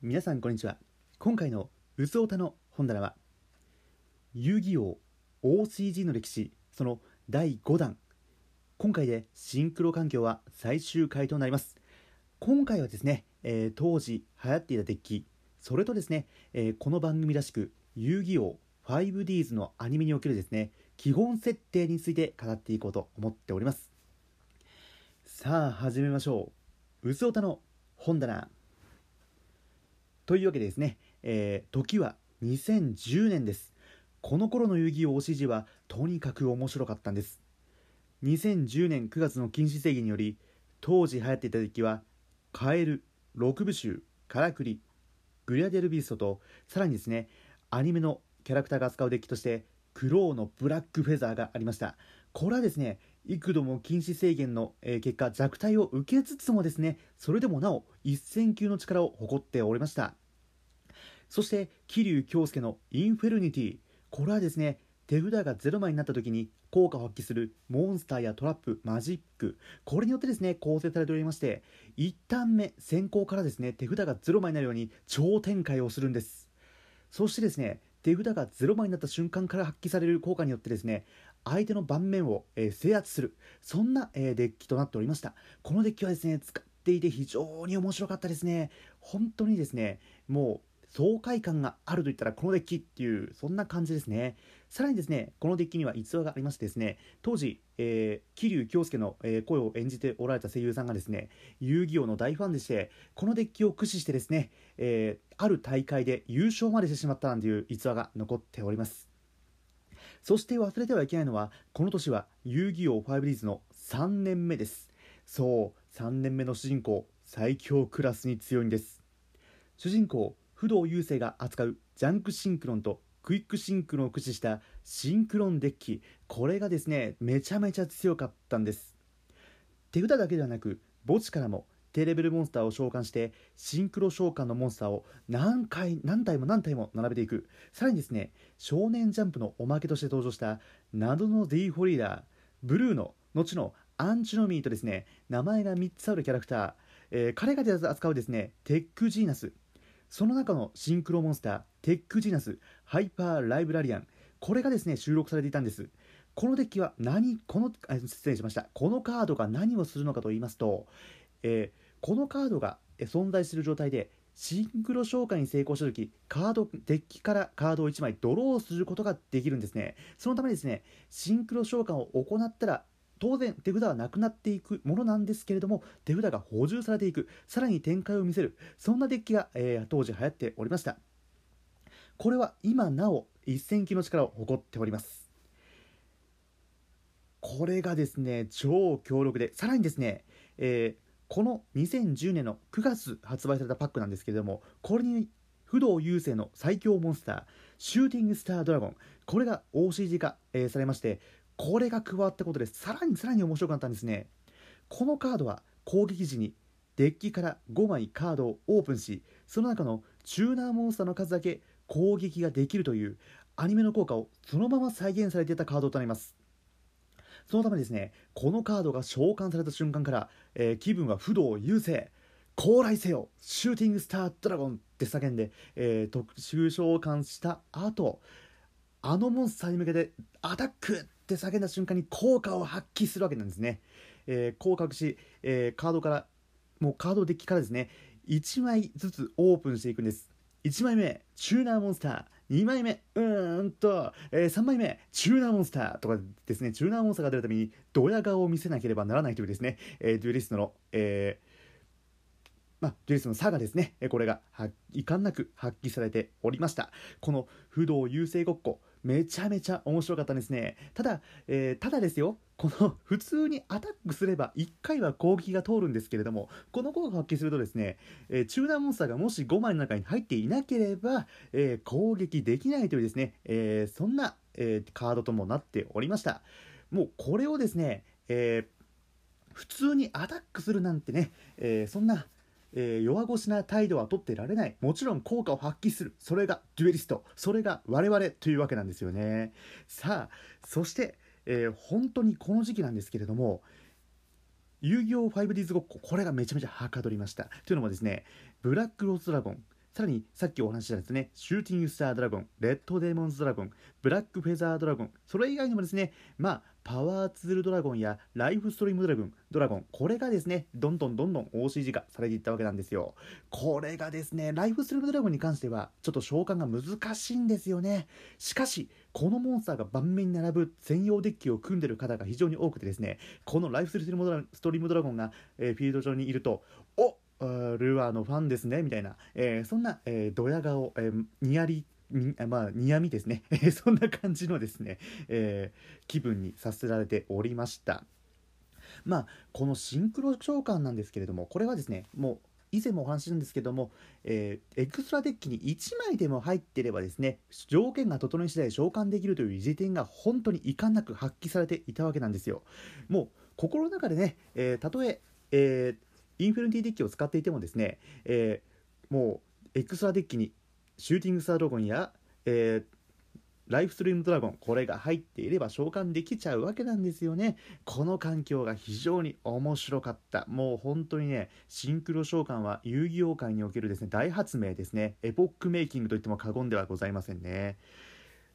皆さんこんにちは。今回のうつおたの本棚は遊戯王 OCG の歴史その第5弾。今回でシンクロ環境は最終回となります。今回はですね、えー、当時流行っていたデッキそれとですね、えー、この番組らしく遊戯王 5Ds のアニメにおけるですね基本設定について語っていこうと思っております。さあ始めましょう。うつおたの本棚。というわけでですね、えー、時は2010年です。この頃の遊戯王 OCG はとにかく面白かったんです。2010年9月の禁止制限により、当時流行っていたデッキは、カエル、六部衆、カラクリ、グリアデルビーストと、さらにですね、アニメのキャラクターが扱うデッキとして、クローのブラックフェザーがありました。これはですね、幾度も禁止制限の、え結果弱体を受けつつもですねそれでもなお1000級の力を誇っておりました。そして桐生京介のインフェルニティこれはですね手札が0枚になった時に効果を発揮するモンスターやトラップマジックこれによってですね構成されておりまして1ターン目先行からですね手札が0枚になるように超展開をするんです。そしてですね手札が0枚になった瞬間から発揮される効果によってですね相手の盤面を、えー、制圧する。そんな、えー、デッキとなっておりました。このデッキはですね使っていて非常に面白かったですね。本当にですねもう爽快感があるといったらこのデッキっていうそんな感じですね。さらにですねこのデッキには逸話がありましてですね当時、えー、桐生京介の、えー、声を演じておられた声優さんがですね遊戯王の大ファンでしてこのデッキを駆使してですね、えー、ある大会で優勝までしてしまったなんていう逸話が残っております。そして忘れてはいけないのはこの年は遊戯王 5Ds の3年目です。そう3年目の主人公最強クラスに強いんです。主人公不動優勢が扱うジャンクシンクロンとクイックシンクロンを駆使したシンクロンデッキこれがですねめちゃめちゃ強かったんです。手札だけではなく墓地からも低レベルモンスターを召喚してシンクロ召喚のモンスターを何回何体も何体も並べていくさらにですね少年ジャンプのおまけとして登場した謎のディーホリーダーブルーの後のアンチュノミーとですね名前が3つあるキャラクター、えー、彼が扱うですねテックジーナスその中のシンクロモンスターテックジーナスハイパーライブラリアンこれがですね収録されていたんですこのデッキは何この失礼しましたこのカードが何をするのかと言いますと、えー、このカードが存在する状態でシンクロ召喚に成功した時カードデッキからカードを1枚ドローすることができるんですね。そのためですねシンクロ召喚を行ったら当然手札はなくなっていくものなんですけれども手札が補充されていく。さらに展開を見せる。そんなデッキが、えー、当時流行っておりました。これは今なお1000機の力を誇っております。これがですね超強力でさらにですね、えーこの2010年の9月発売されたパックなんですけれどもこれに不動優勢の最強モンスターシューティングスタードラゴンこれが OCG 化、えー、されましてこれが加わったことでさらにさらに面白かったんですね。このカードは攻撃時にデッキから5枚カードをオープンしその中のチューナーモンスターの数だけ攻撃ができるというアニメの効果をそのまま再現されていたカードとなります。そのためですねこのカードが召喚された瞬間から、えー、気分は不動優勢高来せよシューティングスタードラゴンって叫んで、えー、特殊召喚した後あのモンスターに向けてアタックって叫んだ瞬間に効果を発揮するわけなんですね、えー、降格し、えー、カードからもうカードデッキからですね1枚ずつオープンしていくんです。1枚目チューナーモンスター。2枚目。うーんと、えー、3枚目。チューナーモンスターとかですね。チューナーモンスターが出るためにドヤ顔を見せなければならないというですね、えー、デュエリストの、えーまあ、デュエリストの差がですねこれが遺憾なく発揮されておりました。この不動優勢ごっこ。めちゃめちゃ面白かったですね。ただ、えー、ただですよ。この普通にアタックすれば1回は攻撃が通るんですけれどもこの効果を発揮するとですね、えー、中断モンスターがもし5枚の中に入っていなければ、えー、攻撃できないというですね、え、そんな、えカードともなっておりました。もうこれをですね、え普通にアタックするなんてね、えそんなえー、弱腰な態度は取ってられない。もちろん効果を発揮する。それがデュエリスト。それが我々というわけなんですよね。さあそして、えー、本当にこの時期なんですけれども遊戯王 5Ds ごっここれがめちゃめちゃはかどりました。というのもですねブラックローズドラゴンさらにさっきお話ししたですねシューティングスタードラゴンレッドデーモンズドラゴンブラックフェザードラゴンそれ以外にもですねまあパワーツールドラゴンやライフストリームドラゴンドラゴンこれがですねどんどんどんどん OCG 化されていったわけなんですよ。これがですねライフストリームドラゴンに関してはちょっと召喚が難しいんですよね。しかしこのモンスターが盤面に並ぶ専用デッキを組んでる方が非常に多くてですねこのライフストリームドラゴンが、えー、フィールド上にいるとおルアーのファンですねみたいな、えー、そんな、えー、ドヤ顔、えー、にやりまあ、にやみですね。そんな感じのですね、えー、気分にさせられておりました。まあこのシンクロ召喚なんですけれどもこれはですねもう以前もお話ししたんですけども、えー、エクストラデッキに1枚でも入ってればですね条件が整い次第召喚できるという時点が本当に遺憾なく発揮されていたわけなんですよ。もう心の中でね、えー、たとええー、インフィニティデッキを使っていてもですね、えー、もうエクストラデッキにシューティングスタードラゴンや、えー、ライフストリームドラゴンこれが入っていれば召喚できちゃうわけなんですよね。この環境が非常に面白かった。もう本当にねシンクロ召喚は遊戯王界におけるですね大発明ですね。エポックメイキングといっても過言ではございませんね。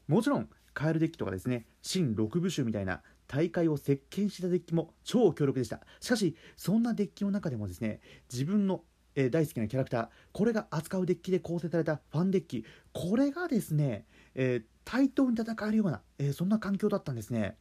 もちろんカエルデッキとかですね新6部集みたいな大会を席巻したデッキも超強力でした。しかしそんなデッキの中でもですね自分のえー、大好きなキャラクター。これが扱うデッキで構成されたファンデッキ。これがですね、えー、対等に戦えるような、えー、そんな環境だったんですね。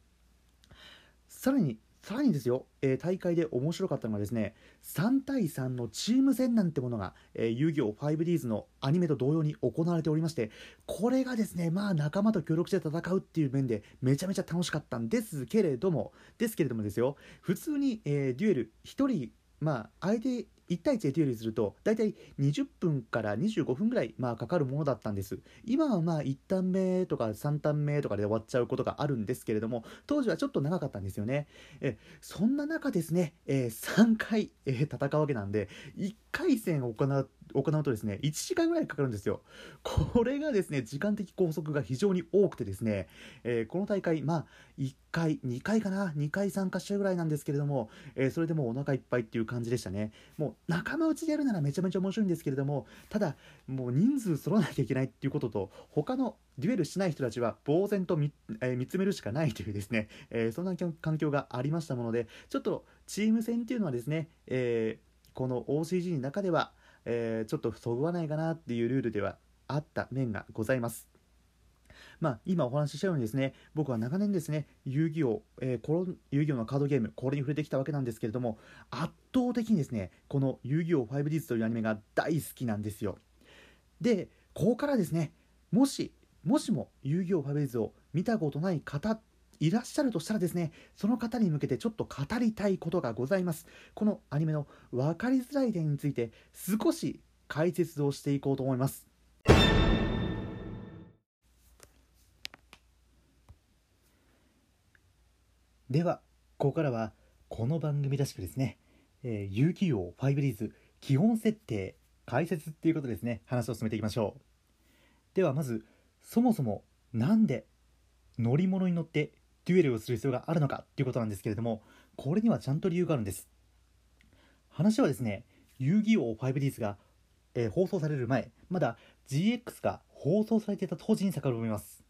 さらにさらにですよ、え、大会で面白かったのがですね3対3のチーム戦なんてものが、え、遊戯王 5Ds のアニメと同様に行われておりましてこれがですねまあ仲間と協力して戦うっていう面でめちゃめちゃ楽しかったんですけれどもですけれどもですよ普通に、え、デュエル1人まあ相手1対1で手入れすると大体20分から25分ぐらいまあかかるものだったんです。今はまあ1ターン目とか3ターン目とかで終わっちゃうことがあるんですけれども当時はちょっと長かったんですよね。えそんな中ですね、えー、3回、えー、戦うわけなんで1回戦を行う行うとですね1時間ぐらいかかるんですよ。これがですね時間的拘束が非常に多くてですね、えー、この大会まあ1回2回かな2回参加したぐらいなんですけれども、えー、それでもお腹いっぱいっていう感じでしたね。もう仲間内でやるならめちゃめちゃ面白いんですけれどもただもう人数揃わなきゃいけないっていうことと他のデュエルしない人たちは呆然と見,、えー、見つめるしかないというですね、えそんな環境がありましたものでちょっとチーム戦っていうのはですね、えこの OCG の中ではえー、ちょっとそぐわないかなっていうルールではあった面がございます。まあ、今お話ししたようにですね僕は長年ですね遊戯王、えー、この遊戯王のカードゲームこれに触れてきたわけなんですけれども圧倒的にですねこの遊戯王 5Ds というアニメが大好きなんですよでここからですねもしもしも遊戯王 5Ds を見たことない方っいらっしゃるとしたらですねその方に向けてちょっと語りたいことがございます。このアニメの分かりづらい点について少し解説をしていこうと思います。ではここからはこの番組らしくですね、えー、遊戯王5リーズ基本設定解説っていうことですね話を進めていきましょう。ではまずそもそもなんで乗り物に乗ってデュエルをする必要があるのかっていうことなんですけれどもこれにはちゃんと理由があるんです。話はですね遊戯王 5Ds が、えー、放送される前まだ GX が放送されていた当時に遡ります。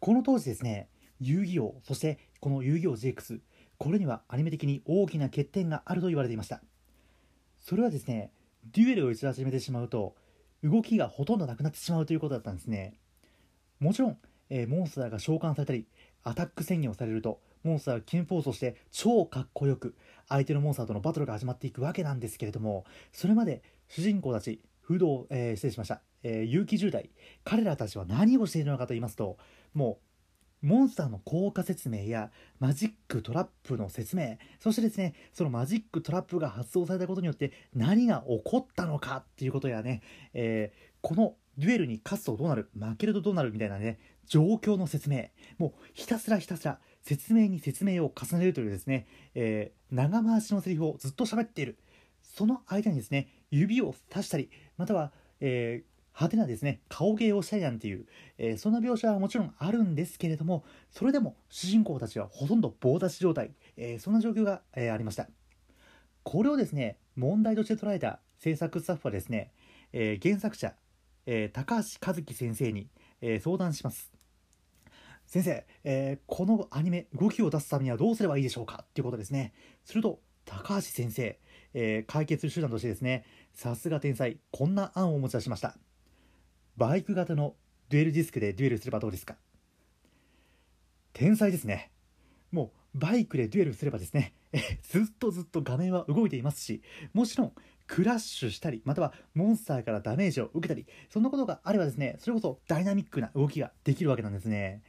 この当時ですね遊戯王そしてこの遊戯王 GX これにはアニメ的に大きな欠点があると言われていました。それはですねデュエルを一度始めてしまうと動きがほとんどなくなってしまうということだったんですね。もちろん、えー、モンスターが召喚されたりアタック宣言をされるとモンスターがキンポーズをして超かっこよく相手のモンスターとのバトルが始まっていくわけなんですけれどもそれまで主人公たち不動、えー、失礼しました、えー、遊城十代彼らたちは何をしているのかと言いますともうモンスターの効果説明やマジックトラップの説明そしてですねそのマジックトラップが発動されたことによって何が起こったのかっていうことやね、えー、このデュエルに勝つとどうなる負けるとどうなるみたいなね状況の説明。もうひたすらひたすら説明に説明を重ねるというですね、えー、長回しのセリフをずっと喋っている。その間にですね指を指したりまたは、えー、派手なですね顔芸をしたりなんていう、えー、そんな描写はもちろんあるんですけれどもそれでも主人公たちはほとんど棒立ち状態、えー、そんな状況が、えー、ありました。これをですね問題として捉えた制作スタッフはですね、えー、原作者、えー、高橋和樹先生に、えー、相談します。先生、えーこのアニメ動きを出すためにはどうすればいいでしょうか？っていうことですね。すると高橋先生、え解決する手段としてですねさすが天才こんな案を持ち出しました。バイク型のデュエルディスクでデュエルすればどうですか？天才ですね。もうバイクでデュエルすればですね ずっとずっと画面は動いていますしもちろんクラッシュしたりまたはモンスターからダメージを受けたりそんなことがあればですねそれこそダイナミックな動きができるわけなんですね、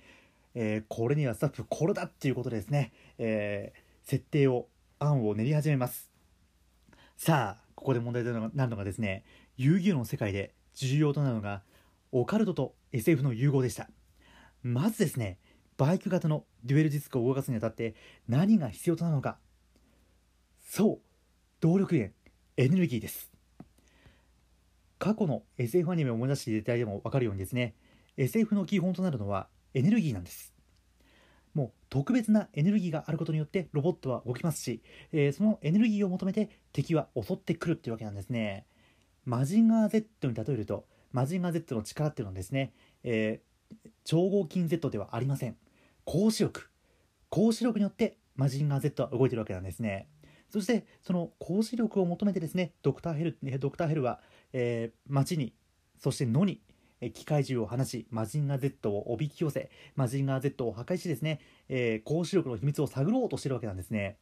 えー、これにはスタッフこれだっていうことでですね、えー、設定を案を練り始めます。さあここで問題となるのがですね遊戯王の世界で重要となるのがオカルトと SF の融合でした。まずですねバイク型のデュエルディスクを動かすにあたって何が必要となるのか。そう動力源エネルギーです。過去の SF アニメを思い出していただいても分かるようにですね SF の基本となるのはエネルギーなんです。もう特別なエネルギーがあることによってロボットは動きますし、えー、そのエネルギーを求めて敵は襲ってくるっていうわけなんですね。マジンガー Z に例えるとマジンガー Z の力っていうのはですね、えー、超合金 Z ではありません。光子力。光子力によってマジンガー Z は動いてるわけなんですね。そしてその光子力を求めてですねドクターヘルドクターヘルは、えー、町にそして野に機械銃を放ちマジンガー Z をおびき寄せマジンガー Z を破壊しですね、えー、光子力の秘密を探ろうとしてるわけなんですね。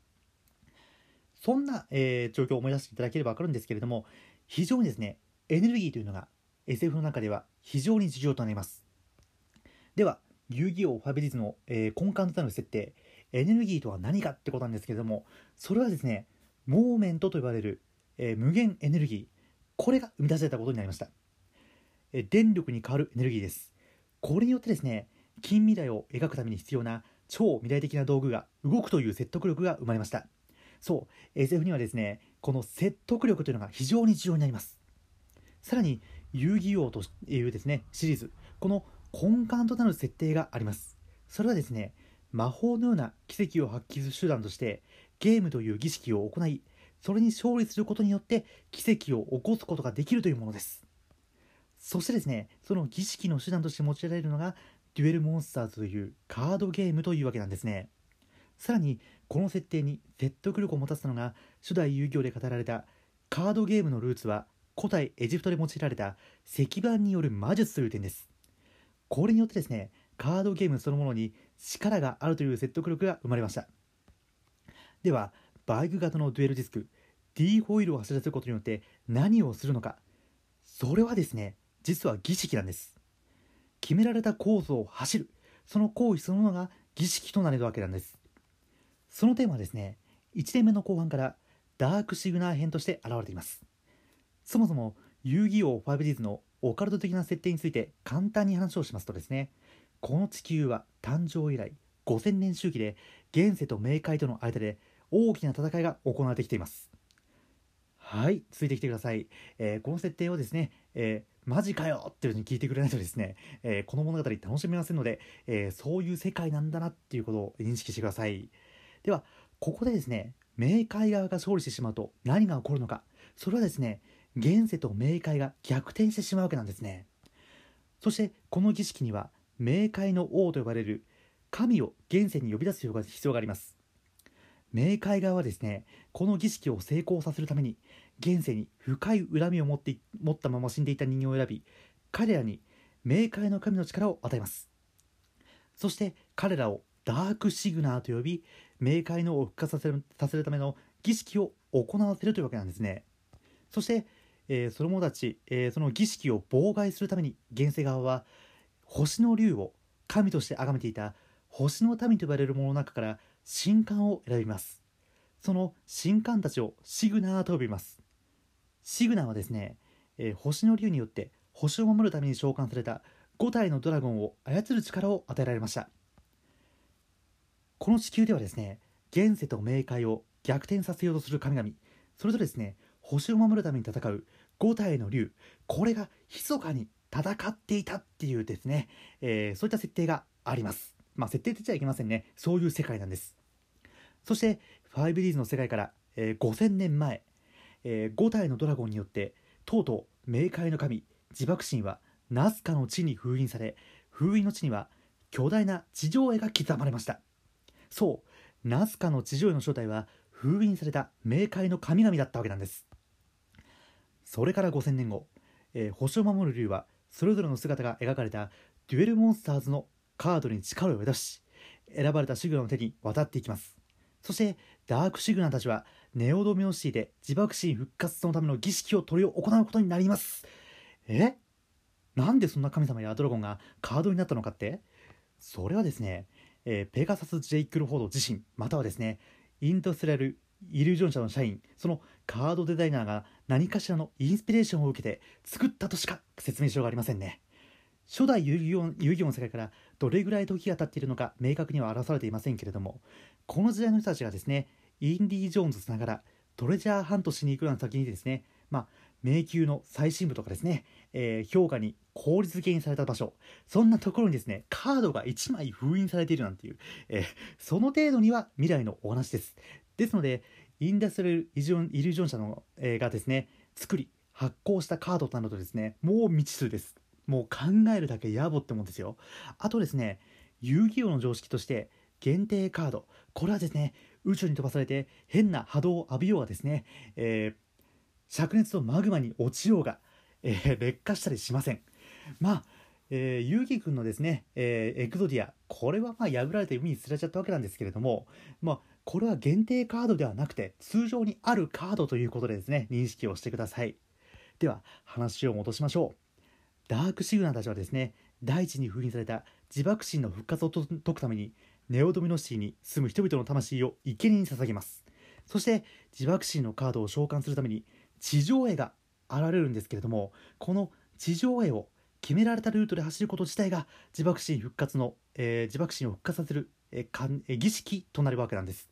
そんな、えー、状況を思い出していただければ分かるんですけれども非常にですねエネルギーというのが SF の中では非常に重要となります。では遊戯王ファビリズの、えー、根幹となる設定エネルギーとは何かってことなんですけれどもそれはですねモーメントと呼ばれる、えー、無限エネルギーこれが生み出されたことになりました、電力に変わるエネルギーです。これによってですね近未来を描くために必要な超未来的な道具が動くという説得力が生まれました。そう SF にはですねこの説得力というのが非常に重要になります。さらに遊戯王というですねシリーズこの根幹となる設定があります。それはですね魔法のような奇跡を発揮する手段としてゲームという儀式を行いそれに勝利することによって奇跡を起こすことができるというものです。そしてですねその儀式の手段として用いられるのがデュエルモンスターズというカードゲームというわけなんですね。さらにこの設定に説得力を持たせたのが初代遊戯王で語られたカードゲームのルーツは古代エジプトで用いられた石板による魔術という点です。これによってですねカードゲームそのものに力があるという説得力が生まれました。ではバイク型のデュエルディスク D ホイールを走らせることによって何をするのか。それはですね実は儀式なんです。決められたコースを走る。その行為そのものが儀式となれるわけなんです。そのテーマはですね1年目の後半からダークシグナー編として現れています。そもそも遊戯王 5Ds のオカルト的な設定について簡単に話をしますとですねこの地球は誕生以来5000年周期で現世と冥界との間で大きな戦いが行われてきています。はいついてきてください、えー、この設定をですね、えー、マジかよっていうふうに聞いてくれないとですね、えー、この物語楽しめませんので、えそういう世界なんだなっていうことを認識してください。ではここでですね冥界側が勝利してしまうと何が起こるのか。それはですね現世と冥界が逆転してしまうわけなんですね。そしてこの儀式には冥界の王と呼ばれる神を現世に呼び出す必要があります。冥界側はですねこの儀式を成功させるために現世に深い恨みを持って持ったまま死んでいた人間を選び彼らに冥界の神の力を与えます。そして彼らをダークシグナーと呼び冥界のを復活させるさせるための儀式を行わせるというわけなんですね。そして、えー、その者たち、えー、その儀式を妨害するために現世側は星の竜を神として崇めていた星の民と呼ばれる者の中から神官を選びます。その神官たちをシグナーと呼びます。シグナはですね、えー、星の竜によって星を守るために召喚された5体のドラゴンを操る力を与えられました。この地球ではですね現世と冥界を逆転させようとする神々それとですね星を守るために戦う5体の竜これが密かに戦っていたっていうですね、えー、そういった設定があります。まあ設定って言っちゃいけませんね。そういう世界なんです。そして 5Ds の世界から、えー、5000年前えー5体のドラゴンによってとうとう冥界の神自爆神はナスカの地に封印され封印の地には巨大な地上絵が刻まれました。そうナスカの地上絵の正体は封印された冥界の神々だったわけなんです。それから5000年後、えー星を守る竜はそれぞれの姿が描かれたデュエルモンスターズのカードに力を宿し選ばれたシグナの手に渡っていきます。そしてダークシグナたちはネオドミノシティで自爆神復活のための儀式を執り行うことになります。え？なんでそんな神様やドラゴンがカードになったのかって？それはですね、えーペガサス・ジェイクルフォード自身またはですねインドスラル・イリュージョン社の社員そのカードデザイナーが何かしらのインスピレーションを受けて作ったとしか説明しようがありませんね。初代遊戯王遊戯王の世界からどれぐらい時が経っているのか明確には表されていませんけれどもこの時代の人たちがですねインディ・ジョーンズさながらトレジャーハントしに行くような先にですねまあ迷宮の最深部とかですね、えー評価に効率的にされた場所。そんなところにですねカードが1枚封印されているなんていう、えーその程度には未来のお話です。ですのでインダストリアルイイリュージョン社の、えーがですね作り発行したカードとなるとですねもう未知数です。もう考えるだけ野暮ってもんですよ。あとですね遊戯王の常識として限定カード。これはですね宇宙に飛ばされて変な波動を浴びようがですね、えー灼熱とマグマに落ちようが、えー劣化したりしません。まあえー、遊戯軍のですね、えーエクゾディアこれはまあ破られて海に捨てられちゃったわけなんですけれどもまあこれは限定カードではなくて通常にあるカードということでですね認識をしてください。では話を戻しましょう。ダークシグナーたちはですね大地に封印された自爆神の復活を解くためにネオドミノシティに住む人々の魂を生贄に捧げます。そして自爆神のカードを召喚するために地上絵が現れるんですけれどもこの地上絵を決められたルートで走ること自体が自爆神復活の、えー自爆神を復活させる、えーかえー儀式となるわけなんです。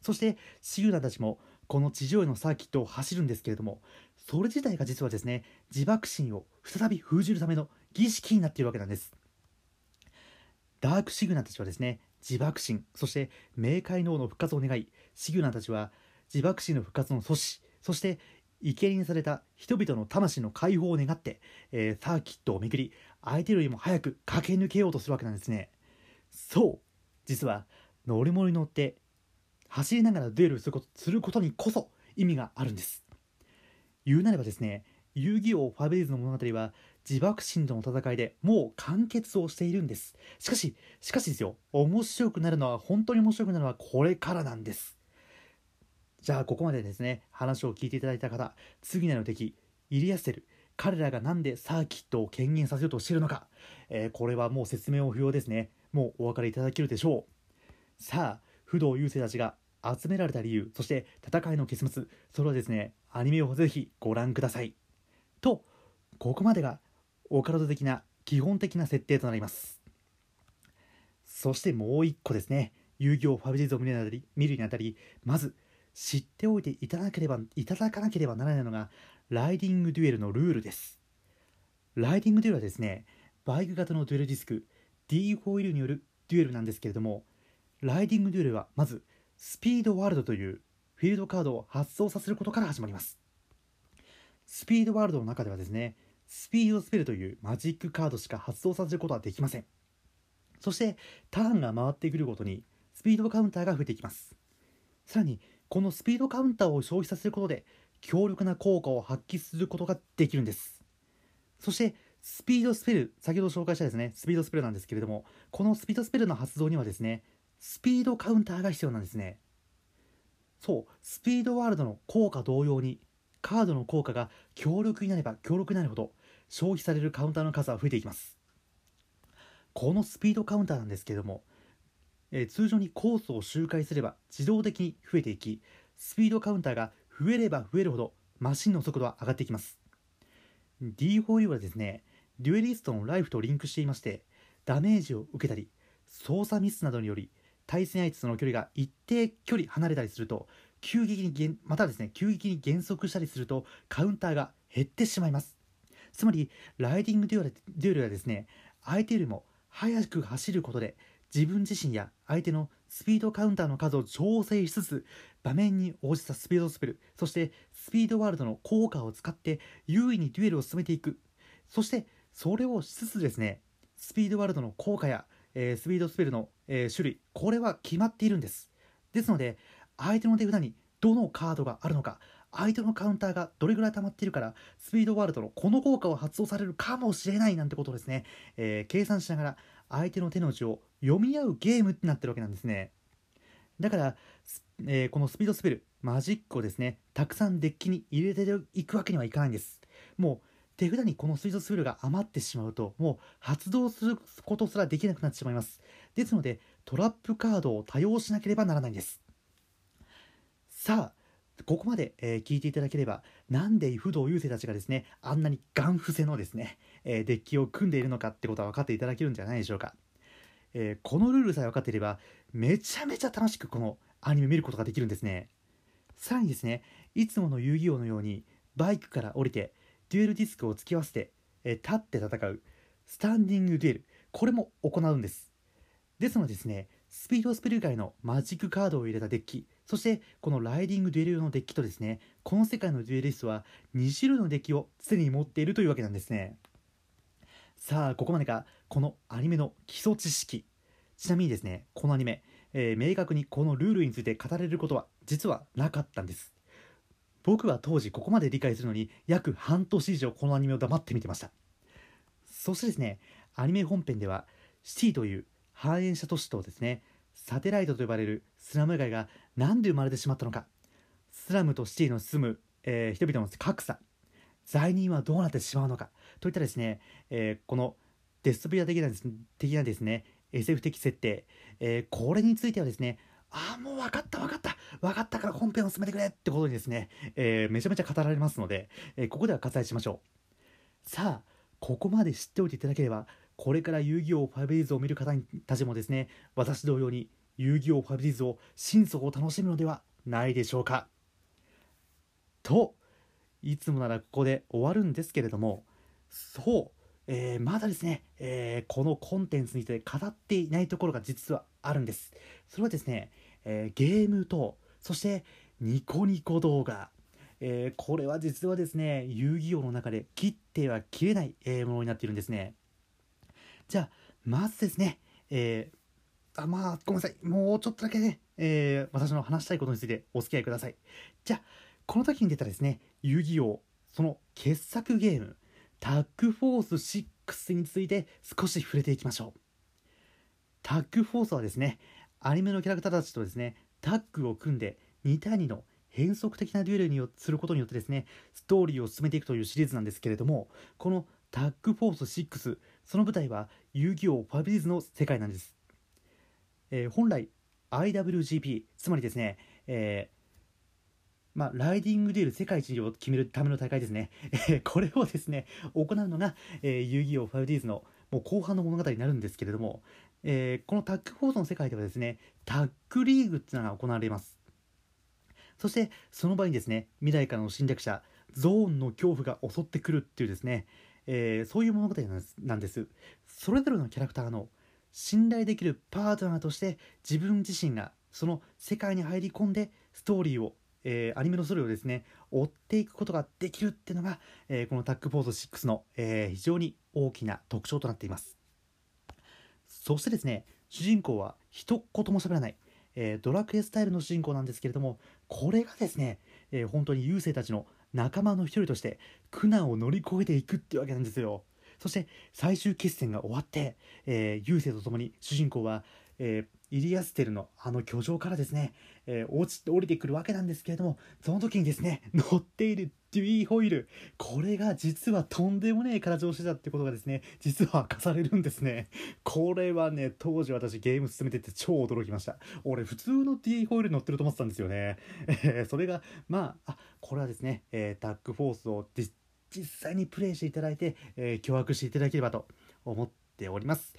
そしてシグナたちもこの地上絵のサーキットを走るんですけれどもそれ自体が実はですね自爆神を再び封じるための儀式になっているわけなんです。ダークシグナたちはですね自爆神そして冥界の王の復活を願いシグナたちは自爆神の復活の阻止そして生贄にされた人々の魂の解放を願って、えーサーキットを巡り相手よりも早く駆け抜けようとするわけなんですね。そう実は乗り物に乗って走りながらデュエルすることすることにこそ意味があるんです。言うなればですね遊戯王ファビリーズの物語は自爆神との戦いでもう完結をしているんです。しかししかしですよ。面白くなるのは本当に面白くなるのはこれからなんです。じゃあここまでですね話を聞いていただいた方次なる敵イリアステル。彼らがなんでサーキットを権限させようとしているのか、えーこれはもう説明を不要ですね。もうお分かりいただけるでしょう。さあ不動優勢たちが集められた理由そして戦いの結末それはですねアニメをぜひご覧ください。とここまでがオカルト的な基本的な設定となります。そしてもう一個ですね。遊戯王ファビリーズを見るにあたり見るにあたりまず知っておいていただければいただかなければならないのがライディングデュエルのルールです。ライディングデュエルはですねバイク型のデュエルディスク D ホイールによるデュエルなんですけれどもライディングデュエルはまずスピードワールドというフィールドカードを発送させることから始まります。スピードワールドの中ではですねスピードスペルというマジックカードしか発送させることはできません。そしてターンが回ってくるごとにスピードカウンターが増えていきます。さらにこのスピードカウンターを消費させることで強力な効果を発揮することができるんです。そしてスピードスペル先ほど紹介したですねスピードスペルなんですけれどもこのスピードスペルの発動にはですねスピードカウンターが必要なんですね。そうスピードワールドの効果同様にカードの効果が強力になれば強力になるほど消費されるカウンターの数は増えていきます。このスピードカウンターなんですけれども、えー通常にコースを周回すれば自動的に増えていきスピードカウンターが増えれば増えるほどマシンの速度は上がっていきます。D4U はですねデュエリストのライフとリンクしていましてダメージを受けたり操作ミスなどにより対戦相手との距離が一定距離離れたりすると急激に減またですね急激に減速したりするとカウンターが減ってしまいます。つまりライディングデュエルデュエルはですね相手よりも速く走ることで自分自身や相手のスピードカウンターの数を調整しつつ場面に応じたスピードスペルそしてスピードワールドの効果を使って優位にデュエルを進めていく。そしてそれをしつつですねスピードワールドの効果や、えー、スピードスペルの、えー、種類これは決まっているんです。ですので相手の手札にどのカードがあるのか相手のカウンターがどれぐらい溜まっているからスピードワールドのこの効果を発動されるかもしれないなんてことをですね、えー、計算しながら相手の手の内を読み合うゲームってなってるわけなんですね。だから、えー、このスピードスペルマジックをですねたくさんデッキに入れていくわけにはいかないんです。もう手札にこのスピードスペルが余ってしまうともう発動することすらできなくなってしまいます。ですのでトラップカードを多用しなければならないんです。さあここまで、えー、聞いていただければなんで不動優勢たちがですねあんなにガン伏せのですね、えー、デッキを組んでいるのかってことは分かっていただけるんじゃないでしょうか、えー、このルールさえ分かっていればめちゃめちゃ楽しくこのアニメ見ることができるんですね。さらにですねいつもの遊戯王のようにバイクから降りてデュエルディスクを突き合わせて、え立って戦うスタンディングデュエルこれも行うんです。ですのでですねスピードスペル外のマジックカードを入れたデッキそしてこのライディングデュエル用のデッキとですねこの世界のデュエリストは2種類のデッキを常に持っているというわけなんですね。さあここまでがこのアニメの基礎知識。ちなみにですねこのアニメ、えー、明確にこのルールについて語れることは実はなかったんです。僕は当時ここまで理解するのに約半年以上このアニメを黙って見てました。そしてですねアニメ本編ではシティという繁栄した都市とですねサテライトと呼ばれるスラム街が何で生まれてしまったのか。スラムとシティの住む、えー、人々の格差。罪人はどうなってしまうのか。といったですね、えー、このデストピア的なです的なですね SF 的設定、えー、これについてはですねああもう分かった分かった。分かったから本編を進めてくれってことにですね、えめちゃめちゃ語られますので、えここでは割愛しましょう。さあここまで知っておいていただければこれから遊戯王 5days を見る方たちもですね私同様に遊戯王 5days を真相を楽しむのではないでしょうか。といつもならここで終わるんですけれどもそう、えー、まだですね、えー、このコンテンツについて語っていないところが実はあるんです。それはですね、えー、ゲームとそしてニコニコ動画。え、これは実はですね遊戯王の中で切っては切れない、え、ものになっているんですね。じゃあ、まずですね、えー、あ、まあ、ごめんなさい。もうちょっとだけね、えー、私の話したいことについてお付き合いください。じゃあ、この時に出たですね、遊戯王、その傑作ゲーム、タッグフォース6について少し触れていきましょう。タッグフォースはですね、アニメのキャラクターたちとですね、タッグを組んで2対2の変則的なデュエルにすることによってですね、ストーリーを進めていくというシリーズなんですけれども、このタッグフォース6、その舞台は遊戯王ファビリーズの世界なんです、えー、本来 IWGP つまりですね、えーまあ、ライディングデュエル世界一を決めるための大会ですね。え これをですね、行うのが、えー、遊戯王 5Ds のもう後半の物語になるんですけれども、えー、このタッグフォースの世界ではですね、タッグリーグっていうのが行われます。そして、その場にですね、未来からの侵略者、ゾーンの恐怖が襲ってくるっていうですね、えー、そういう物語なんですそれぞれのキャラクターの信頼できるパートナーとして自分自身がその世界に入り込んでストーリーを、えー、アニメのストーリーをですね追っていくことができるっていうのが、えー、このタッグフォース6の、え非常に大きな特徴となっています。そしてですね主人公は一言も喋らない、えドラクエスタイルの主人公なんですけれどもこれがですね、え本当に優勢たちの仲間の一人として苦難を乗り越えていくっていうわけなんですよ。そして最終決戦が終わって、えー、優勢とともに主人公は、えー、イリアステルのあの居城からですね、えー、落ちて降りてくるわけなんですけれどもその時にですね乗っているデュイホイールこれが実はとんでもねえ形をしてたってことがですね実は明かされるんですね。これはね当時私ゲーム進めてて超驚きました。俺普通のデュイホイール乗ってると思ってたんですよね、えー、それがまああこれはですね、えー、タッグフォースを実際にプレイしていただいて、えー、脅迫していただければと思っております。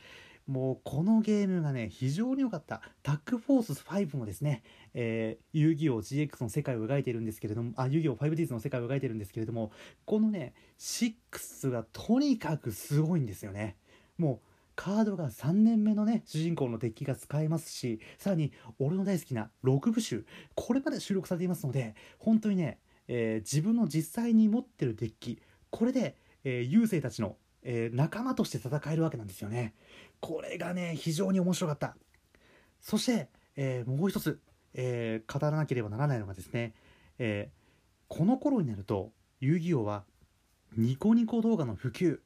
もうこのゲームがね、非常に良かった。タッグフォース5もですね、えー、遊戯王 GX の世界を描いてるんですけれども、あ、遊戯王 5Ds の世界を描いてるんですけれども、このね、6がとにかくすごいんですよね。もう、カードが3年目のね主人公のデッキが使えますしさらに俺の大好きな6部集これまで収録されていますので本当にね、えー、自分の実際に持ってるデッキこれで、えー、優勢たちの、えー、仲間として戦えるわけなんですよね。これがね非常に面白かった。そして、えもう一つ、えー語らなければならないのがですね、えこの頃になると遊戯王はニコニコ動画の普及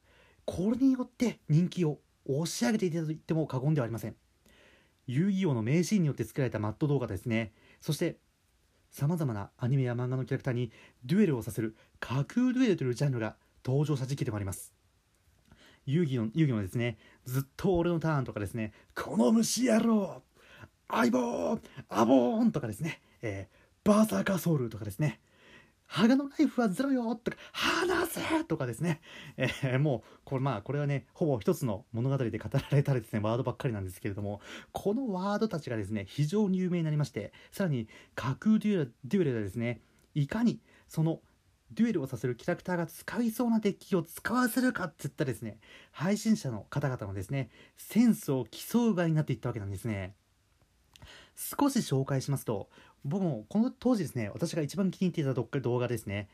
これによって人気を押し上げていたと言っても過言ではありません。遊戯王の名シーンによって作られたマット動画ですね。そしてさまざまなアニメや漫画のキャラクターにデュエルをさせる架空デュエルというジャンルが登場した時期でもあります。遊戯の遊戯のですねずっと俺のターンとかですねこの虫野郎相棒アボーンとかですね、えー、バーサーカーソウルとかですね鋼のナイフはゼロよとか、離せとかですね、えー、もう、これまあ、これはね、ほぼ一つの物語で語られたですね、ワードばっかりなんですけれども、このワードたちがですね、非常に有名になりまして、さらに、架空デュエルデュエルでですね、いかに、その、デュエルをさせるキャラクターが使いそうなデッキを使わせるかっていったですね、配信者の方々のですね、センスを競う場合になっていったわけなんですね。少し紹介しますと、僕もこの当時ですね、私が一番気に入っていた動画ですね、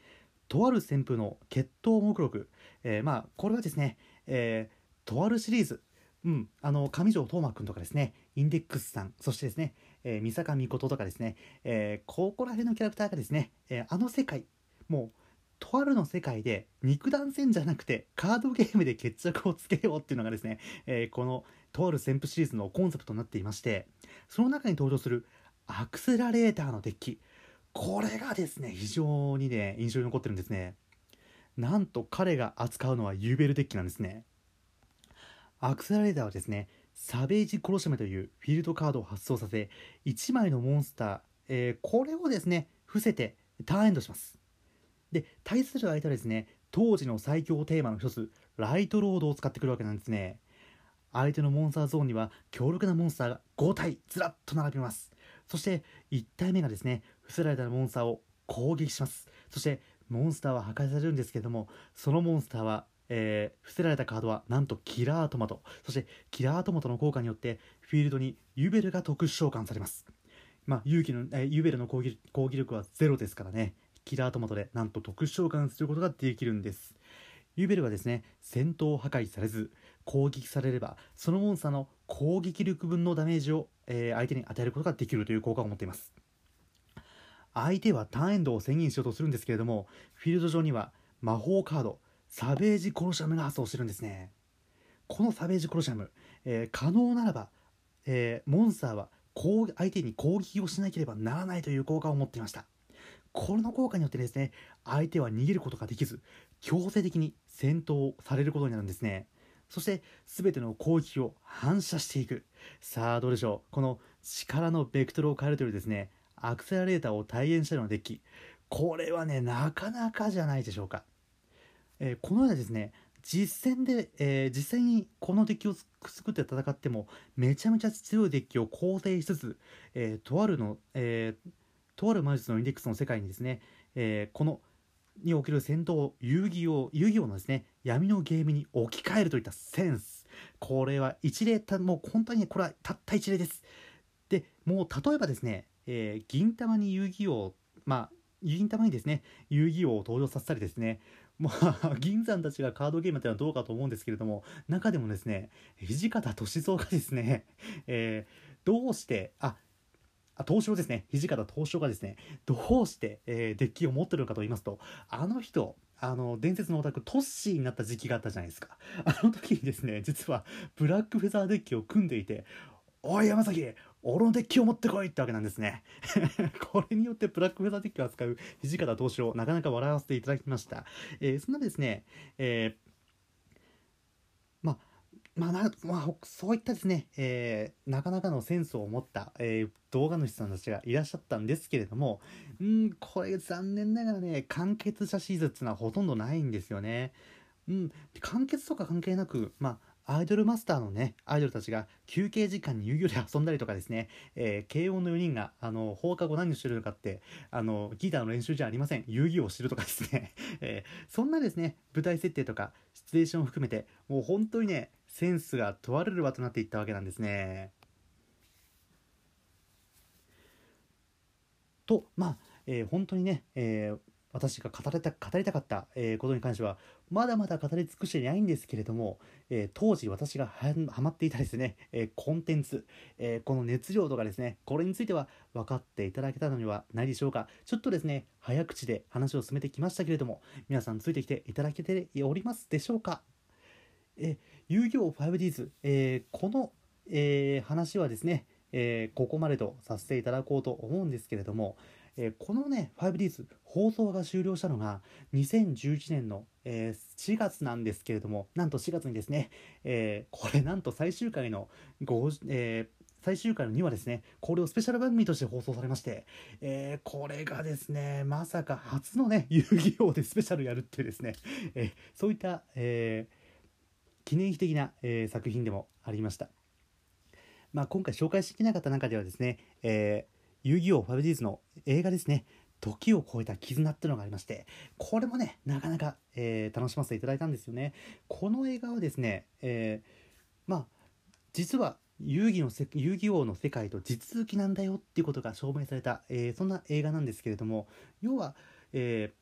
とある旋風の決闘目録、えー、まあ、これはですね、えー、とあるシリーズ、うん、あの、上条斗真君とかですね、インデックスさん、そしてですね、えー、三坂美琴とかですね、えー、ここら辺のキャラクターがですね、えー、あの世界、もう、とあるの世界で肉弾戦じゃなくてカードゲームで決着をつけようっていうのがですね、えー、このとある旋風シリーズのコンセプトになっていましてその中に登場するアクセラレーターのデッキ。これがですね非常にね印象に残ってるんですね。なんと彼が扱うのはユーベルデッキなんですね。アクセラレーターはですねサベージ殺しめというフィールドカードを発送させ1枚のモンスター、えー、これをですね伏せてターンエンドします。で対する相手はですね当時の最強テーマの一つライトロードを使ってくるわけなんですね。相手のモンスターゾーンには強力なモンスターが5体ずらっと並びます。そして1体目がですね伏せられたモンスターを攻撃します。そしてモンスターは破壊されるんですけれどもそのモンスターは、えー、伏せられたカードはなんとキラートマト。そしてキラートマトの効果によってフィールドにユベルが特殊召喚されます。まあ勇気の、えー、ユベルの攻撃攻撃力はゼロですからね。キラートマトでなんと特殊召喚することができるんです。ユベルはですね戦闘破壊されず攻撃されればそのモンスターの攻撃力分のダメージを、えー、相手に与えることができるという効果を持っています。相手はターンエンドを宣言しようとするんですけれどもフィールド上には魔法カードサベージコロシャムが発動してるんですね。このサベージコロシャム、えー、可能ならば、えー、モンスターは相手に攻撃をしなければならないという効果を持っていました。この効果によってですね相手は逃げることができず強制的に戦闘されることになるんですね。そして全ての攻撃を反射していく。さあどうでしょう。この力のベクトルを変えるというですねアクセラレーターを体現したようなデッキ。これはねなかなかじゃないでしょうか、えー、このようなですね実戦で、えー、実際にこのデッキを作って戦ってもめちゃめちゃ強いデッキを構成しつつ、えー、とあるの、え、とある魔術のインデックスの世界にですね、えこのにおける戦闘遊戯王遊戯王のですね闇のゲームに置き換えるといったセンス。これは一例たもう本当にこれはたった一例です。でもう例えばですね、えー、銀玉に遊戯王まあ銀玉にですね遊戯王を登場させたりですねまあ、銀山たちがカードゲームっていうのはどうかと思うんですけれども中でもですね土方歳三がですね、えー、どうしてああ東証ですね土方東証がですねどうして、えー、デッキを持ってるのかと言いますとあの人あの伝説のオタクトッシーになった時期があったじゃないですか。あの時にですね実はブラックフェザーデッキを組んでいておい山崎俺のデッキを持ってこいってわけなんですね。これによってブラックフェザーデッキを扱う土方投資をなかなか笑わせていただきました、えー、そんなですね、えー、まあまあ、そういったですね、えー、なかなかのセンスを持った、えー、動画主さんたちがいらっしゃったんですけれども、うん、これ残念ながらね、完結したシーズンっていうのはほとんどないんですよね。うん、完結とか関係なく、まあ、アイドルマスターのね、アイドルたちが休憩時間に遊戯で遊んだりとかですね、えー、慶応の4人が、あの、放課後何をしてるのかって、あの、ギターの練習じゃありません。遊戯をしてるとかですね、えー、そんなですね、舞台設定とか、シチュエーションを含めて、もう本当にね、センスが問われる場となっていったわけなんですね。とまあ、えー、本当にね、えー、私が語りた語りたかった、えー、ことに関してはまだまだ語り尽くしていないんですけれども、えー、当時私がはまっていたですね、えー、コンテンツ、えこの熱量とかですねこれについては分かっていただけたのではないでしょうかちょっとですね早口で話を進めてきましたけれども皆さんついてきていただけておりますでしょうかえ遊戯王 5Ds、えこの、え話はですねえー、ここまでとさせていただこうと思うんですけれども、えー、このね 5Ds 放送が終了したのが2011年の、えー、4月なんですけれどもなんと4月にですね、えこれなんと最終回の5、え最終回の2話ですね、これをスペシャル番組として放送されまして、えー、これがですね、まさか初のね、遊戯王でスペシャルやるってですね、えー、そういった、えー、記念碑的な、え作品でもありました。まあ、今回紹介してきなかった中ではですね、えー、遊戯王 5Ds の映画ですね、時を超えた絆っていうのがありまして、これもね、なかなか、えー、楽しませていただいたんですよね。この映画はですね、え、まあ、実は遊戯の遊戯王の世界と地続きなんだよっていうことが証明された、えー、そんな映画なんですけれども、要は、え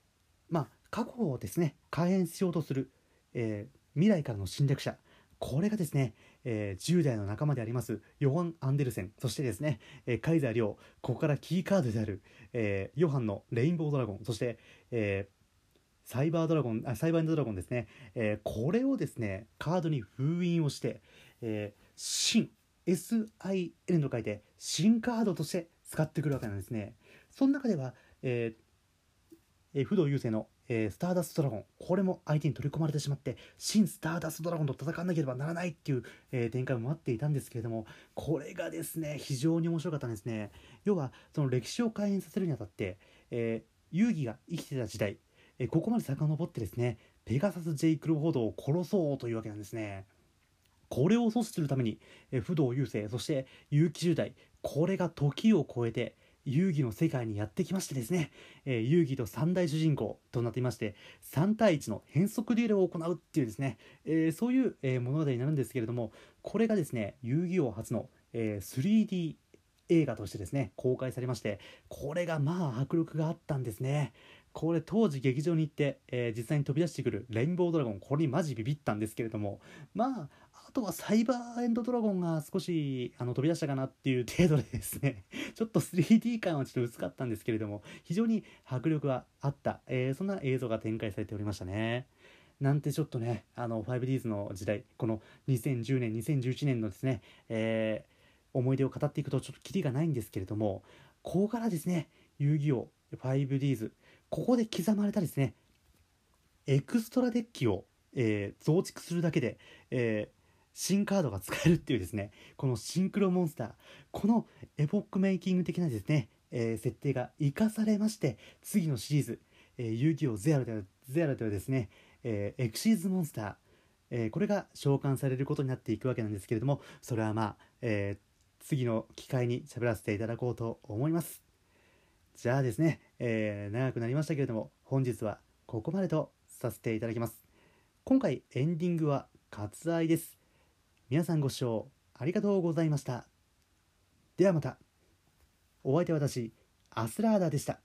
まあ、過去をですね、改変しようとする、え未来からの侵略者、これがですね、えー、10代の仲間でありますヨハン・アンデルセン。そしてですね、えー、カイザー・リョウ。ここからキーカードである、えー、ヨハンのレインボードラゴン。そして、えー、サイバードラゴンあサイバードラゴンですね、えー、これをですねカードに封印をして、えー、新 SIN と書いて新カードとして使ってくるわけなんですね。その中では、えーえー、不動優勢のえー、スターダストドラゴン、これも相手に取り込まれてしまって、新スターダストドラゴンと戦わなければならないっていう、えー、展開も待っていたんですけれども、これがですね、非常に面白かったんですね。要は、その歴史を改変させるにあたって、えー、遊戯が生きてた時代、えここまで遡ってですね、ペガサス・ジェイ・クロフォードを殺そうというわけなんですね。これを阻止するために、え不動優勢、そして結城10代、これが時を超えて、遊戯の世界にやってきましてですね、えー、遊戯と三大主人公となっていまして3対1の変則デュエルを行うっていうですね、えー、そういう、えー、物語になるんですけれどもこれがですね遊戯王初の、え 3D 映画としてですね公開されましてこれがまあ迫力があったんですね。これ当時劇場に行って、えー、実際に飛び出してくるレインボードラゴンこれにマジビビったんですけれどもまあとはサイバーエンドドラゴンが少しあの飛び出したかなっていう程度でですね。ちょっと 3D 感はちょっと薄かったんですけれども非常に迫力があった、えー、そんな映像が展開されておりましたね。なんてちょっとねあの 5Ds の時代この2010年2011年のですね、えー、思い出を語っていくとちょっとキリがないんですけれどもここからですね遊戯王 5Ds ここで刻まれたですねエクストラデッキを、えー、増築するだけで、えー新カードが使えるっていうですね、このシンクロモンスター、このエポックメイキング的なですね、えー、設定が活かされまして、次のシリーズ、えー、遊戯王ゼアロではゼアロではですね、えー、エクシーズモンスター、え、これが召喚されることになっていくわけなんですけれども、それはまあ、えー、次の機会に喋らせていただこうと思います。じゃあですね、え、長くなりましたけれども、本日はここまでとさせていただきます。今回エンディングは割愛です。皆さんご視聴ありがとうございました。ではまた。お相手は私、アスラーダでした。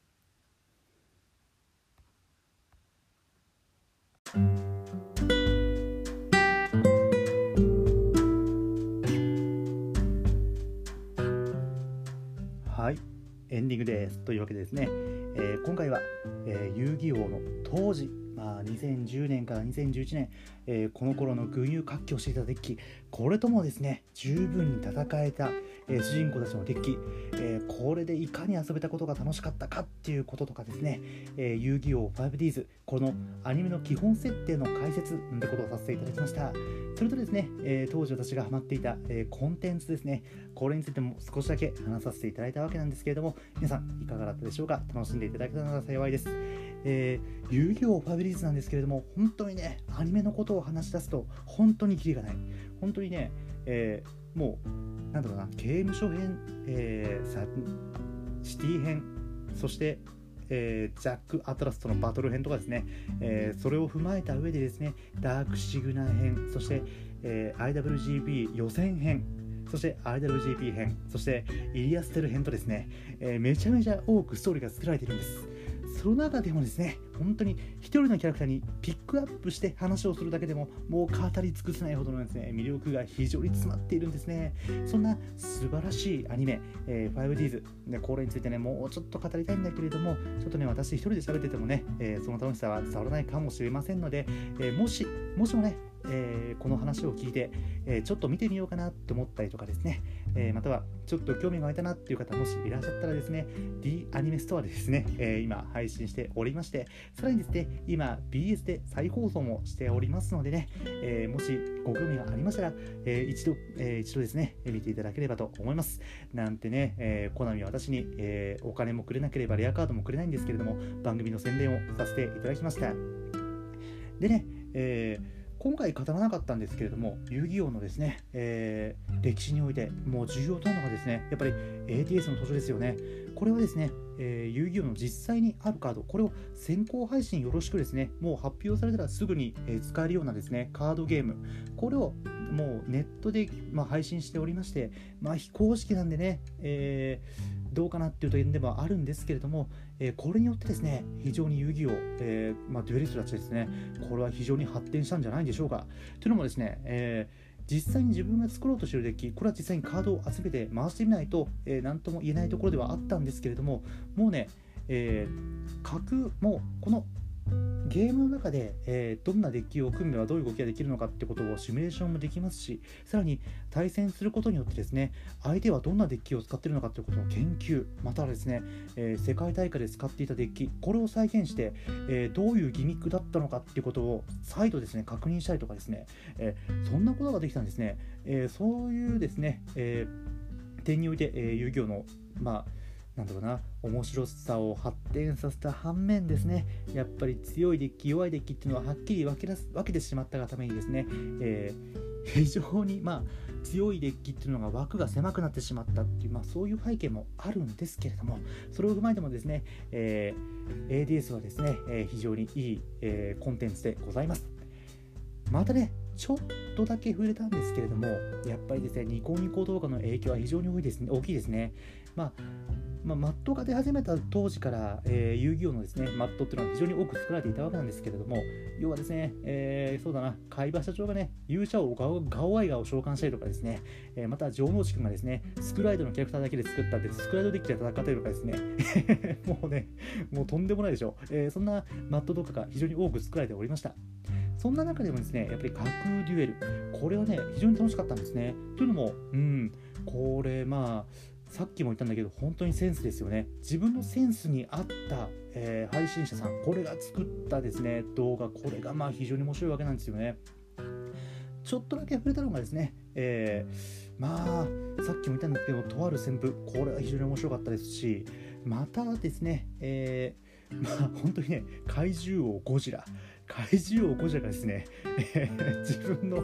はい、エンディングです。というわけでですね、えー、今回は、えー、遊戯王の当時まあ、2010年から2011年、えー、この頃の群雄割拠していたデッキこれともですね十分に戦えた、えー、主人公たちのデッキ、えー、これでいかに遊べたことが楽しかったかっていうこととかですね、え遊戯王 5Ds このアニメの基本設定の解説なんてことをさせていただきました。それとですね、え当時私がハマっていた、えコンテンツですねこれについても少しだけ話させていただいたわけなんですけれども皆さんいかがだったでしょうか？楽しんでいただけたなら幸いです、え遊戯王 5Ds リーズなんですけれども本当にねアニメのことを話し出すと本当にキリがない。本当にね、えー、もうなんだろうな刑務所編、えー、シティ編そして、えー、ジャック・アトラスとのバトル編とかですね、えー、それを踏まえた上でですねダークシグナー編そして、えー、IWGP 予選編そして IWGP 編そしてイリアステル編とですね、えめちゃめちゃ多くストーリーが作られているんです。その中でもですね本当に一人のキャラクターにピックアップして話をするだけでももう語り尽くせないほどのですね魅力が非常に詰まっているんですね。そんな素晴らしいアニメ、えー、5Ds でこれについてねもうちょっと語りたいんだけれどもちょっとね私一人で喋っててもね、えー、その楽しさは伝わらないかもしれませんので、えー、もしもしもねえー、この話を聞いて、えー、ちょっと見てみようかなって思ったりとかですね、えー、またはちょっと興味が湧いたなっていう方もしいらっしゃったらですね D アニメストアでですね、え今配信しておりましてさらにですね今 BS で再放送もしておりますのでね、えもしご興味がありましたら、え一度、え一度ですね見ていただければと思います。なんてね、えコナミは私に、えお金もくれなければレアカードもくれないんですけれども番組の宣伝をさせていただきました。でね、えー今回語らなかったんですけれども遊戯王のですね、えー、歴史においてもう重要となるのがですねやっぱり ATS の登場ですよね。これはですね、えー、遊戯王の実際にあるカードこれを先行配信よろしくですねもう発表されたらすぐに、え使えるようなですねカードゲームこれをもうネットで、まあ、配信しておりましてまあ非公式なんでね、えー、どうかなっていう点でもあるんですけれども、えー、これによってですね非常に遊戯王、えー、まあ、デュエリストたちですねこれは非常に発展したんじゃないでしょうか。というのもですね、え実際に自分が作ろうとしてるデッキこれは実際にカードを集めて回してみないと、えー、とも言えないところではあったんですけれどももうね、えー、角もこのゲームの中で、えー、どんなデッキを組めばどういう動きができるのかってことをシミュレーションもできますしさらに対戦することによってですね相手はどんなデッキを使っているのかということの研究またはですね、えー、世界大会で使っていたデッキこれを再現して、えー、どういうギミックだったのかっていうことを再度ですね確認したりとかですね、えそんなことができたんですね、えそういうですね、え点において、え遊戯王のまあなんだろうな面白さを発展させた反面ですねやっぱり強いデッキ弱いデッキっていうのははっきり分けす分けてしまったがためにですね、えー、非常にまあ強いデッキっていうのが枠が狭くなってしまったっていう、まあ、そういう背景もあるんですけれどもそれを踏まえてもですね、えー、ADS はですね、えー、非常にいい、えー、コンテンツでございます。またねちょっとだけ触れたんですけれどもやっぱりですねニコニコ動画の影響は非常に多いですね大きいですね。まあまあ、マットが出始めた当時から、えー、遊戯王のですねマットっていうのは非常に多く作られていたわけなんですけれども要はですね、えー、そうだな海馬社長がね勇者をガオガオアイガを召喚したりとかですね、えー、また城之内くんがですねスクライドのキャラクターだけで作ったってスクライドデッキで戦ったりとかですねもうねもうとんでもないでしょ、えー、そんなマットとかが非常に多く作られておりましたそんな中でもですね、やっぱり架空デュエル、これはね、非常に楽しかったんですね。というのも、うん、これ、まあ、さっきも言ったんだけど本当にセンスですよね。自分のセンスに合った、えー、配信者さんこれが作ったですね。動画これがまあ非常に面白いわけなんですよね。ちょっとだけ触れたのがですね、えー、まあさっきも言ったんですけどとある旋風これは非常に面白かったですしまたですね、えー、まあ本当にね怪獣王ゴジラ。怪獣王ゴジラがですね、えー、自分の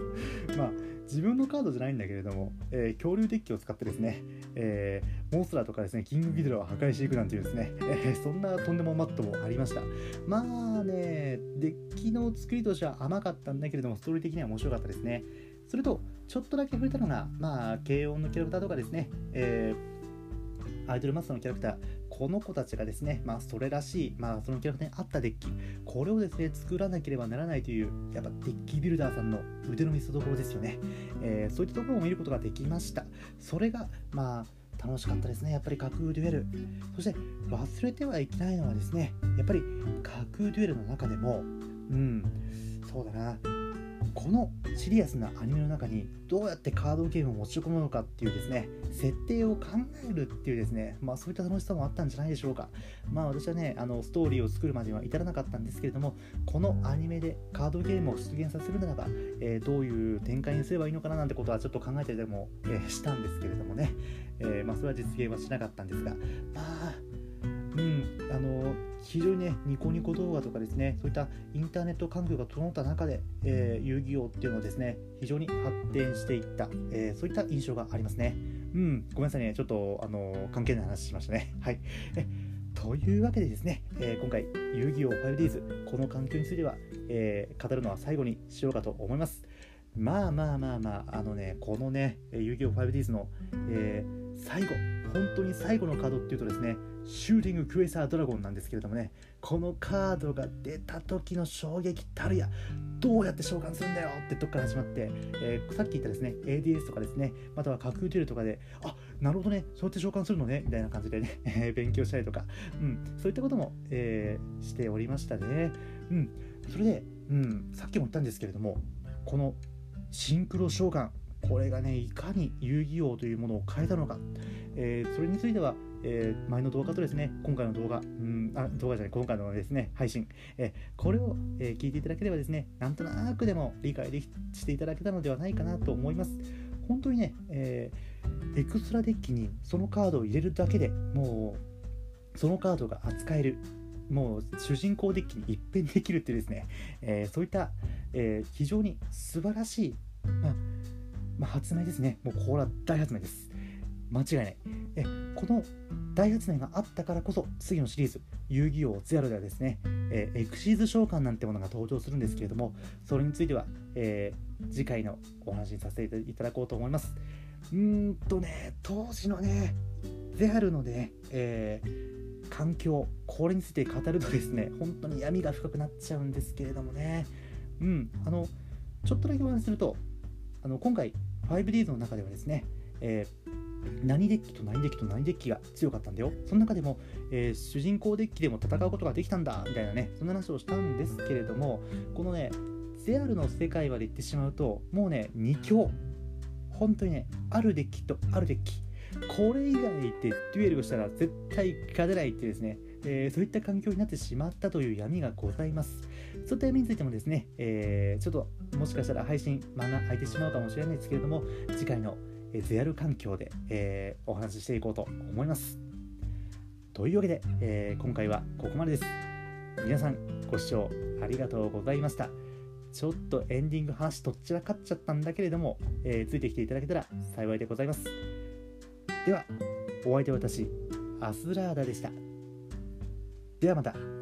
まあ自分のカードじゃないんだけれども、えー、恐竜デッキを使ってですね、えー、モンストラとかですね、キングギドラを破壊していくなんていうですね、えー、そんなとんでもマットもありました。まあね、デッキの作りとしては甘かったんだけれども、ストーリー的には面白かったですね。それと、ちょっとだけ触れたのが、まあ、軽音のキャラクターとかですね、えー、アイドルマスターのキャラクター、この子たちがですね、まあ、それらしい、まあ、そのキャラクターに合ったデッキ、これをですね、作らなければならないという、やっぱデッキビルダーさんの腕の見せ所ですよね。えー、そういったところを見ることができました。それが、まあ、楽しかったですね。やっぱり架空デュエル。そして忘れてはいけないのはですね、やっぱり架空デュエルの中でも、うん、そうだな、このシリアスなアニメの中にどうやってカードゲームを持ち込むのかっていうですね設定を考えるっていうですねまあそういった楽しさもあったんじゃないでしょうか。まあ私はねあのストーリーを作るまでは至らなかったんですけれどもこのアニメでカードゲームを出現させるならば、えー、どういう展開にすればいいのかななんてことはちょっと考えてでも、えー、したんですけれどもね、えー、まあそれは実現はしなかったんですがまあうん。あの非常にねニコニコ動画とかですねそういったインターネット環境が整った中で、えー、遊戯王っていうのはですね非常に発展していった、えー、そういった印象がありますね。うん。ごめんなさいね。ちょっとあの関係ない話しましたね。はい。というわけでですね、えー、今回遊戯王 5Ds この環境については、えー、語るのは最後にしようかと思います。まあまあまあまああのねこのね遊戯王 5Ds の、えー、最後本当に最後のカードっていうとですねシューティングクエサードラゴンなんですけれどもねこのカードが出た時の衝撃たるやどうやって召喚するんだよってとこから始まって、えー、さっき言ったですね ADS とかですねまたは架空デュエルとかであなるほどねそうやって召喚するのねみたいな感じでね、勉強したりとか、うん、そういったことも、えー、しておりましたね。うんそれで、うん、さっきも言ったんですけれどもこのシンクロ召喚これがねいかに遊戯王というものを変えたのか、えー、それについては、えー、前の動画とですね今回の動画、うん、あ動画じゃない今回のですね配信、えー、これを、え聞いていただければですねなんとなくでも理解できしていただけたのではないかなと思います本当にね、えエクストラデッキにそのカードを入れるだけでもうそのカードが扱えるもう主人公デッキに一変できるっていうですね、えそういった、え非常に素晴らしい、まあまあ、発明ですね。もうこれは大発明です。間違いない。えこの大発明があったからこそ次のシリーズ遊戯王ゼロではですね、え、エクシーズ召喚なんてものが登場するんですけれどもそれについては、えー、次回のお話にさせていただこうと思いますうーんとね当時のねゼハルのね、えー、環境これについて語るとですね本当に闇が深くなっちゃうんですけれどもねうんあのちょっとだけお話しするとあの今回 5Ds の中ではですね、えー、何デッキと何デッキと何デッキが強かったんだよ。その中でも、えー、主人公デッキでも戦うことができたんだみたいなね、そんな話をしたんですけれども、このね、ゼアルの世界まで行ってしまうと、もうね、2強。本当にね、あるデッキとあるデッキ。これ以外でデュエルをしたら絶対勝てないってですね、えー、そういった環境になってしまったという闇がございます。そういった闇についてもですね、えー、ちょっともしかしたら配信間が空いてしまうかもしれないですけれども、次回のゼアル環境で、えー、お話ししていこうと思います。というわけで、え今回はここまでです。皆さんご視聴ありがとうございました。ちょっとエンディング話どっちらかっちゃったんだけれども、えついてきていただけたら幸いでございます。では、お相手は私、アスラーダでした。ではまた。